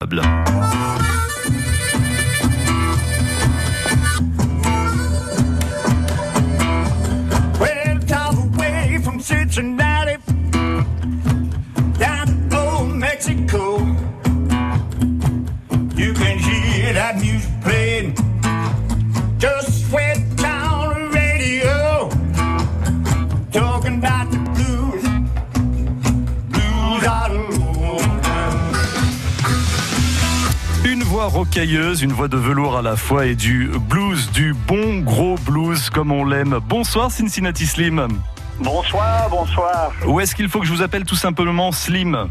Pablo rocailleuse, une voix de velours à la fois et du blues, du bon gros blues comme on l'aime. Bonsoir Cincinnati Slim. Bonsoir, bonsoir. Où est-ce qu'il faut que je vous appelle tout simplement Slim?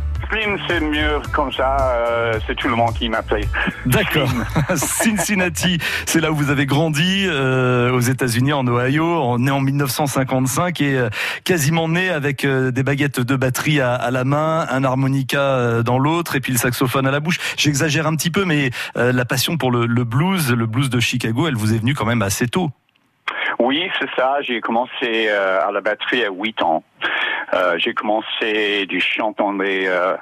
C'est mieux comme ça. Euh, c'est tout le monde qui m'appelle. D'accord. Cincinnati, c'est là où vous avez grandi, euh, aux États-Unis, en Ohio, né en 1955 et euh, quasiment né avec des baguettes de batterie à, la main, un harmonica dans l'autre et puis le saxophone à la bouche. J'exagère un petit peu, mais la passion pour le, le blues, le blues de Chicago, elle vous est venue quand même assez tôt. Oui, c'est ça. J'ai commencé euh, à la batterie à 8 ans. Euh, j'ai commencé du chant dans les, euh,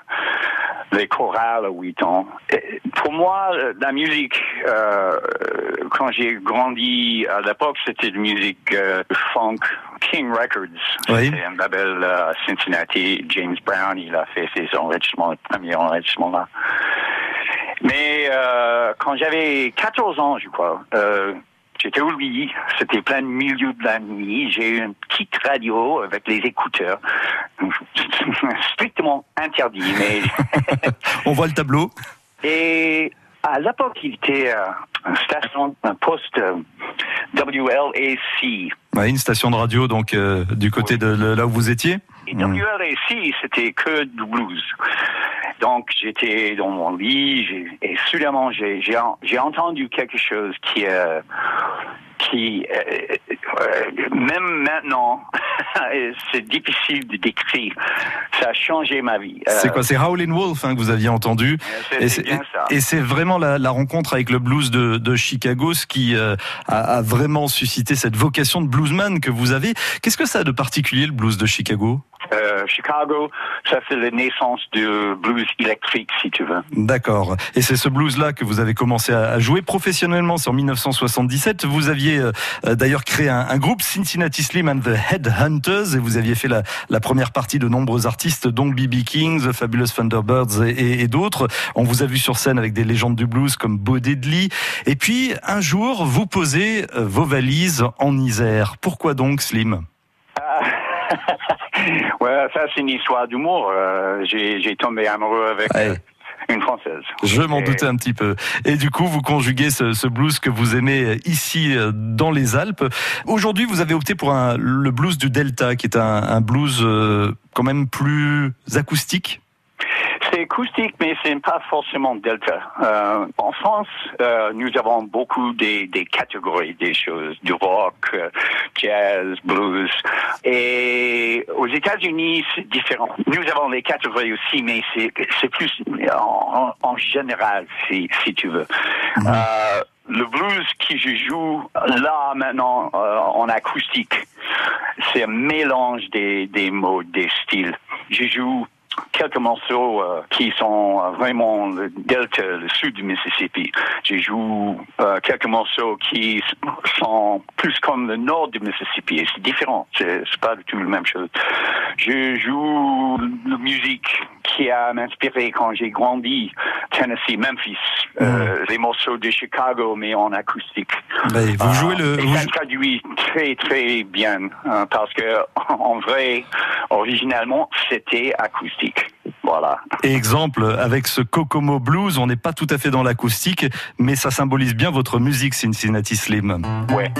les chorales à 8 ans. pour moi, la musique, quand j'ai grandi à l'époque, c'était de musique funk. King Records, oui. c'est un label à Cincinnati. James Brown, il a fait ses enregistrements, le premier enregistrement là. Mais quand j'avais 14 ans, je crois, J'étais au lit, c'était plein milieu de la nuit. J'ai eu une petite radio avec les écouteurs. Strictement interdit, mais. On voit le tableau. Et à l'époque, il était euh, une station, un poste euh, WLAC. une station de radio, donc euh, du côté de là où vous étiez. Et WLAC, c'était que du blues. Donc j'étais dans mon lit et soudainement j'ai entendu quelque chose qui euh, qui euh, euh, même maintenant c'est difficile de décrire. Ça a changé ma vie. C'est quoi C'est Howlin' Wolf hein, que vous aviez entendu. Et c'est vraiment la, la, rencontre avec le blues de, de Chicago ce qui a, a, vraiment suscité cette vocation de bluesman que vous avez. Qu'est-ce que ça a de particulier le blues de Chicago? Euh, Chicago, ça c'est la naissance du blues électrique, si tu veux. D'accord. Et c'est ce blues-là que vous avez commencé à jouer professionnellement, en 1977. Vous aviez euh, d'ailleurs créé un, groupe, Cincinnati Slim and the Headhunters, et vous aviez fait la, première partie de nombreux artistes, dont B.B. King, The Fabulous Thunderbirds et, et d'autres. On vous a vu sur scène avec des légendes du blues comme Bo Diddley. Et puis, un jour, vous posez euh, vos valises en Isère. Pourquoi donc, Slim? ouais, ça c'est une histoire d'humour. Euh, j'ai tombé amoureux avec euh, une française. Je m'en doutais un petit peu. Et du coup, vous conjuguez ce, blues que vous aimez ici euh, dans les Alpes. Aujourd'hui, vous avez opté pour un, le blues du Delta, qui est un, un blues quand même plus acoustique c'est acoustique, mais c'est pas forcément delta. Euh, en France, euh, nous avons beaucoup des, des, catégories des choses, du rock, euh, jazz, blues. Et aux États-Unis, c'est différent. Nous avons les catégories aussi, mais c'est plus en, en, général, si, si tu veux. Mhm. Le blues qui je joue là maintenant en acoustique, c'est un mélange des, des modes, des styles. Je joue quelques morceaux euh, qui sont euh, vraiment le delta, le sud du Mississippi. Joue euh, quelques morceaux qui sont plus comme le nord du Mississippi. C'est différent. C'est pas du tout la même chose. Je joue la musique qui a m'inspiré quand j'ai grandi, Tennessee, Memphis, mm. les morceaux de Chicago, mais en acoustique. Ben, vous jouez le. Et ça traduit très très bien hein, parce que en vrai, originalement, c'était acoustique. Voilà. exemple, avec ce Kokomo Blues, on n'est pas tout à fait dans l'acoustique, mais ça symbolise bien votre musique, Cincinnati Slim. Ouais.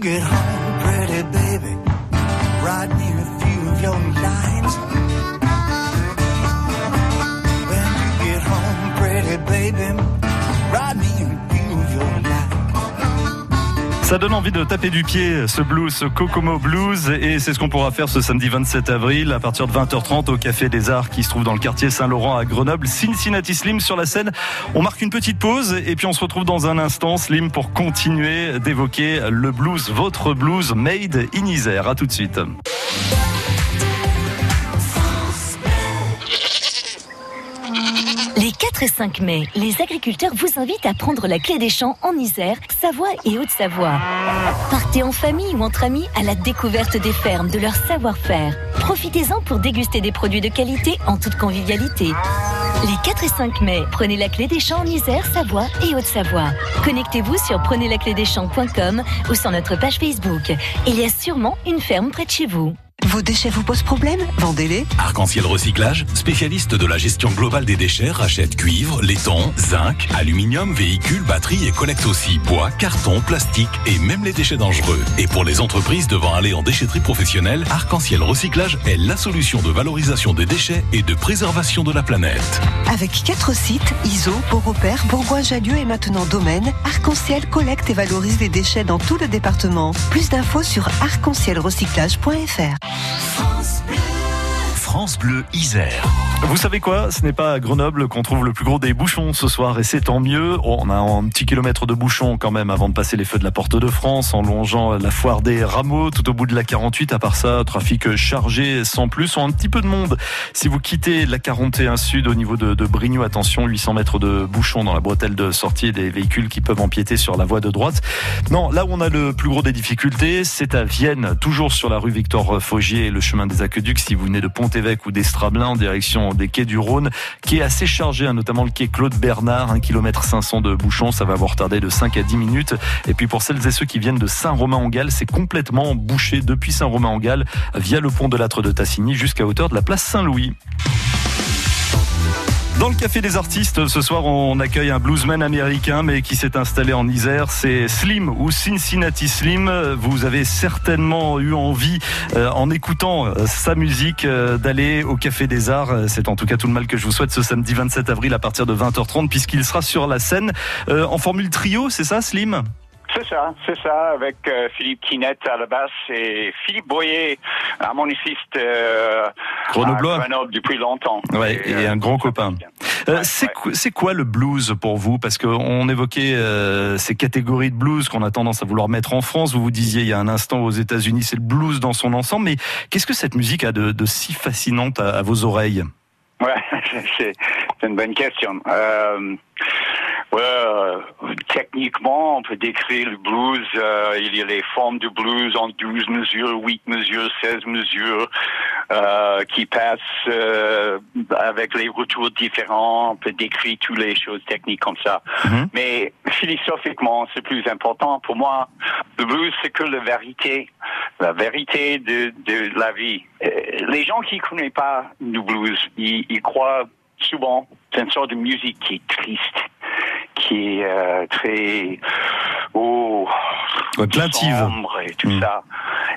get home. Ça donne envie de taper du pied ce blues, ce Kokomo Blues, et c'est ce qu'on pourra faire ce samedi 27 avril à partir de 20h30 au Café des Arts qui se trouve dans le quartier Saint-Laurent à Grenoble. Cincinnati Slim sur la scène. On marque une petite pause et puis on se retrouve dans un instant, Slim, pour continuer d'évoquer le blues, votre blues made in Isère. À tout de suite. 4 et 5 mai, les agriculteurs vous invitent à prendre la clé des champs en Isère, Savoie et Haute-Savoie. Partez en famille ou entre amis à la découverte des fermes, de leur savoir-faire. Profitez-en pour déguster des produits de qualité en toute convivialité. Les 4 et 5 mai, prenez la clé des champs en Isère, Savoie et Haute-Savoie. Connectez-vous sur prenezlaclédeschamps.com ou sur notre page Facebook. Il y a sûrement une ferme près de chez vous. Vos déchets vous posent problème? Vendez-les. Arc-en-ciel Recyclage, spécialiste de la gestion globale des déchets, rachète cuivre, laiton, zinc, aluminium, véhicules, batteries et collecte aussi bois, carton, plastique et même les déchets dangereux. Et pour les entreprises devant aller en déchetterie professionnelle, Arc-en-ciel Recyclage est la solution de valorisation des déchets et de préservation de la planète. Avec quatre sites, ISO, Beaurepaire, Bourgoin-Jallieu et maintenant Domaine, Arc-en-ciel collecte et valorise les déchets dans tout le département. Plus d'infos sur arc-en-cielrecyclage.fr. France Bleu Isère. Vous savez quoi? Ce n'est pas à Grenoble qu'on trouve le plus gros des bouchons ce soir et c'est tant mieux. On a un petit kilomètre de bouchons quand même avant de passer les feux de la Porte de France en longeant la foire des rameaux tout au bout de la 48. À part ça, trafic chargé sans plus. On a un petit peu de monde. Si vous quittez la 41 Sud au niveau de, de Brignoux, attention, 800 mètres de bouchons dans la bretelle de sortie des véhicules qui peuvent empiéter sur la voie de droite. Non, là où on a le plus gros des difficultés, c'est à Vienne, toujours sur la rue Victor Faugier et le chemin des Aqueducs. Si vous venez de Pont-Évêque ou d'Estrablin en direction des quais du Rhône, qui est assez chargé, hein, notamment le quai Claude Bernard, 1 km 500 de bouchons, ça va vous retarder de 5 à 10 minutes. Et puis pour celles et ceux qui viennent de Saint-Romain-en-Galles, c'est complètement bouché depuis Saint-Romain-en-Galles via le pont de l'Âtre de Tassigny jusqu'à hauteur de la place Saint-Louis. Dans le Café des Artistes, ce soir, on accueille un bluesman américain, mais qui s'est installé en Isère. C'est Slim ou Cincinnati Slim. Vous avez certainement eu envie, euh, en écoutant euh, sa musique, euh, d'aller au Café des Arts. C'est en tout cas tout le mal que je vous souhaite ce samedi 27 avril à partir de 20h30, puisqu'il sera sur la scène en formule trio. C'est ça, Slim? C'est ça, c'est ça, avec euh, Philippe Quinette à la basse et Philippe Boyer, harmoniciste euh, Grenoblois. à Grenoble depuis longtemps. Ouais, et, euh, un grand copain. Euh, Ouais, c'est ouais. quoi- le blues pour vous? Parce qu'on évoquait euh, ces catégories de blues qu'on a tendance à vouloir mettre en France. Vous vous disiez il y a un instant aux États-Unis, c'est le blues dans son ensemble. Mais qu'est-ce que cette musique a de, de si fascinante à, à vos oreilles? Ouais, c'est c'est une bonne question. Euh, ouais, euh, techniquement, on peut décrire le blues. euh, il y a les formes du blues en 12 mesures, 8 mesures, 16 mesures, euh, qui passent euh, avec les retours différents. On peut décrire toutes les choses techniques comme ça. Mhm. Mais philosophiquement, c'est plus important pour moi. Le blues, c'est que la vérité, la vérité de, de la vie. Euh, Les gens qui ne connaissent pas le blues, ils, ils croient souvent c'est une sorte de musique qui est triste, qui est très oh, Ouais, sombre et tout Mm. ça.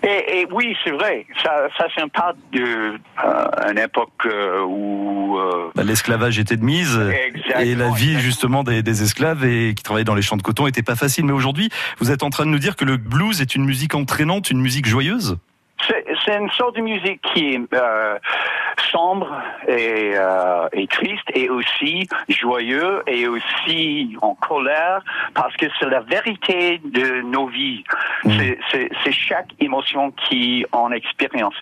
Et, et oui, c'est vrai. Ça, ça part de euh, une époque euh, où euh, Bah, L'esclavage était de mise Exactement, et la vie exactement. justement des, des esclaves et qui travaillaient dans les champs de coton était pas facile. Mais aujourd'hui, vous êtes en train de nous dire que le blues est une musique entraînante, une musique joyeuse? C'est une sorte de musique qui est euh, sombre et, euh, et triste et aussi joyeux et aussi en colère parce que c'est la vérité de nos vies. Mm. C'est- C'est c'est chaque émotion qui en expérience.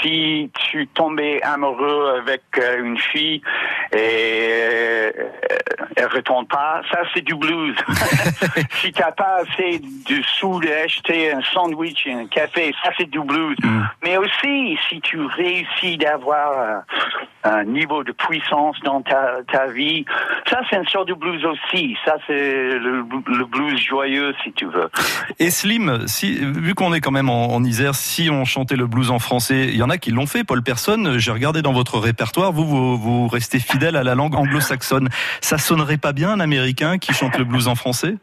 Si tu tombais amoureux avec euh, une fille et euh, elle retourne pas, ça c'est du blues. si t'as pas assez de sous d'acheter un sandwich et un café, ça c'est du blues. Mm. Mais aussi, si tu réussis d'avoir un, niveau de puissance dans ta, ta vie, ça c'est une sorte de blues aussi. Ça c'est le, le blues joyeux, si tu veux. Et Slim, si, vu qu'on est quand même en, en Isère, si on chantait le blues en français, il y en a qui l'ont fait. Paul Personne, j'ai regardé dans votre répertoire, vous, vous, vous restez fidèle à la langue anglo-saxonne. Ça sonnerait pas bien un Américain qui chante le blues en français?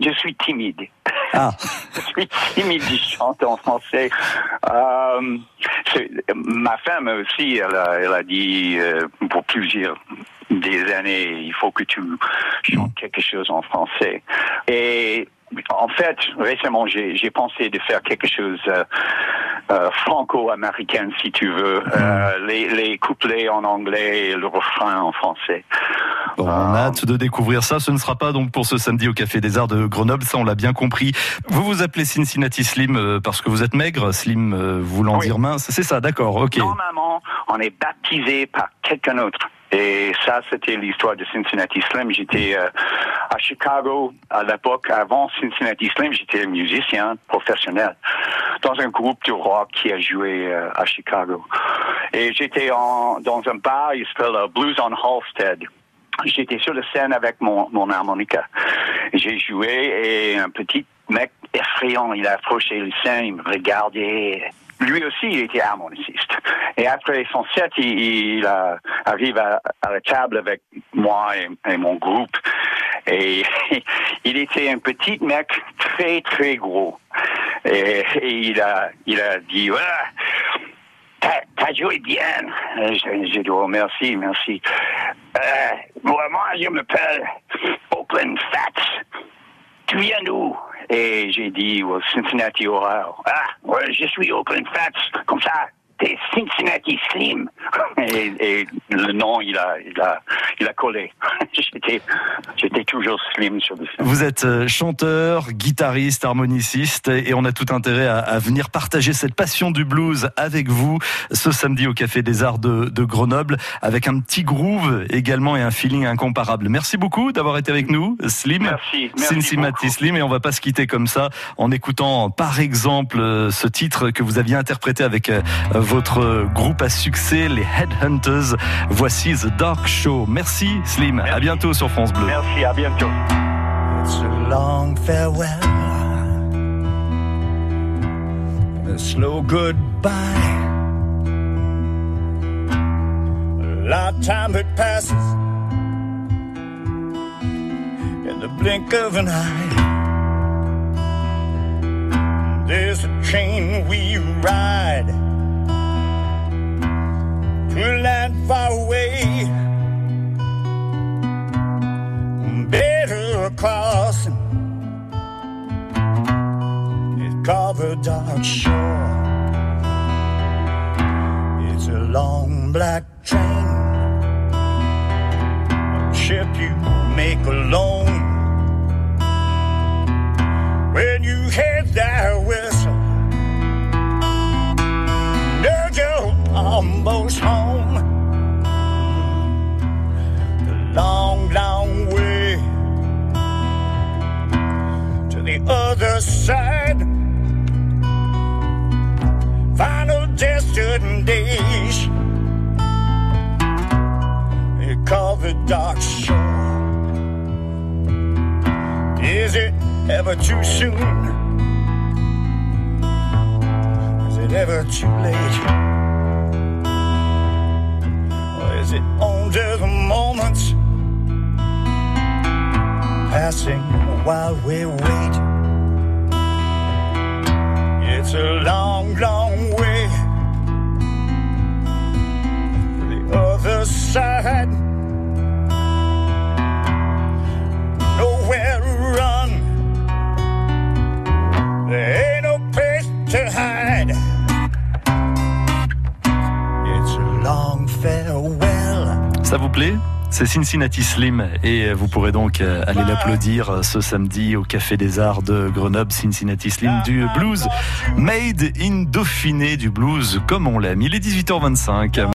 Je suis timide. Ah, Je suis timide du chante en français. Euh, ma femme aussi, elle a, elle a dit euh, pour plusieurs des années, il faut que tu chantes quelque chose en français. Et en fait, récemment, j'ai pensé de faire quelque chose euh, euh, franco-américain, si tu veux, euh, les, les, couplets en anglais et le refrain en français. on a hâte de découvrir ça. Ce ne sera pas donc pour ce samedi au Café des Arts de Grenoble, ça on l'a bien compris. Vous vous appelez Cincinnati Slim parce que vous êtes maigre, Slim voulant dire mince. C'est ça, d'accord, ok. Normalement, on est baptisé par quelqu'un d'autre. Et ça, c'était l'histoire de Cincinnati Slim. J'étais euh, à Chicago à l'époque. Avant Cincinnati Slim, j'étais musicien professionnel dans un groupe de rock qui a joué euh, à Chicago. Et j'étais dans un bar, il s'appelle Blues on Halstead. J'étais sur la scène avec mon, mon harmonica. J'ai joué et un petit mec effrayant, il a approché le scène, il me regardait lui aussi, il était harmoniciste. Et après son set, il, arrive à, la table avec moi et, mon groupe. Et il était un petit mec très, très gros. Et, il, a, il a dit, voilà, t'as joué bien. J'ai dit, oh, merci, merci. Euh, moi, je m'appelle Open Fats. Tu viens d'où? Et j'ai dit au Cincinnati Horror, ah, ouais, je suis Open Fats, comme ça, t'es Cincinnati Slim. Et, le nom, il a, il a, il a collé. j'étais, j'étais toujours slim sur le film. Vous êtes euh, chanteur, guitariste, harmoniciste, et on a tout intérêt à, venir partager cette passion du blues avec vous ce samedi au Café des Arts de, de Grenoble, avec un petit groove également et un feeling incomparable. Merci beaucoup d'avoir été avec nous, Slim. Merci. Cincinnati Slim, et on va pas se quitter comme ça en écoutant, par exemple, euh, ce titre que vous aviez interprété avec euh, votre groupe à succès, les Headhunters. Voici The Dark Show. Merci Slim. Merci. À bientôt sur France Bleu. Merci, à bientôt. It's a long farewell. A slow goodbye. A lot of time that passes in the blink of an eye. There's a train we ride. Land far away. Better crossing it's covered dark shore. Home. The long, long way to the other side. Final destination. They call the dark shore. Is it ever too soon? Is it ever too late? Is it only the moments passing while we wait? It's a long, long way to the other side. C'est Cincinnati Slim et vous pourrez donc euh, aller l'applaudir ce samedi au Café des Arts de Grenoble. Cincinnati Slim du blues made in Dauphiné, du blues comme on l'aime. Il est 18h25.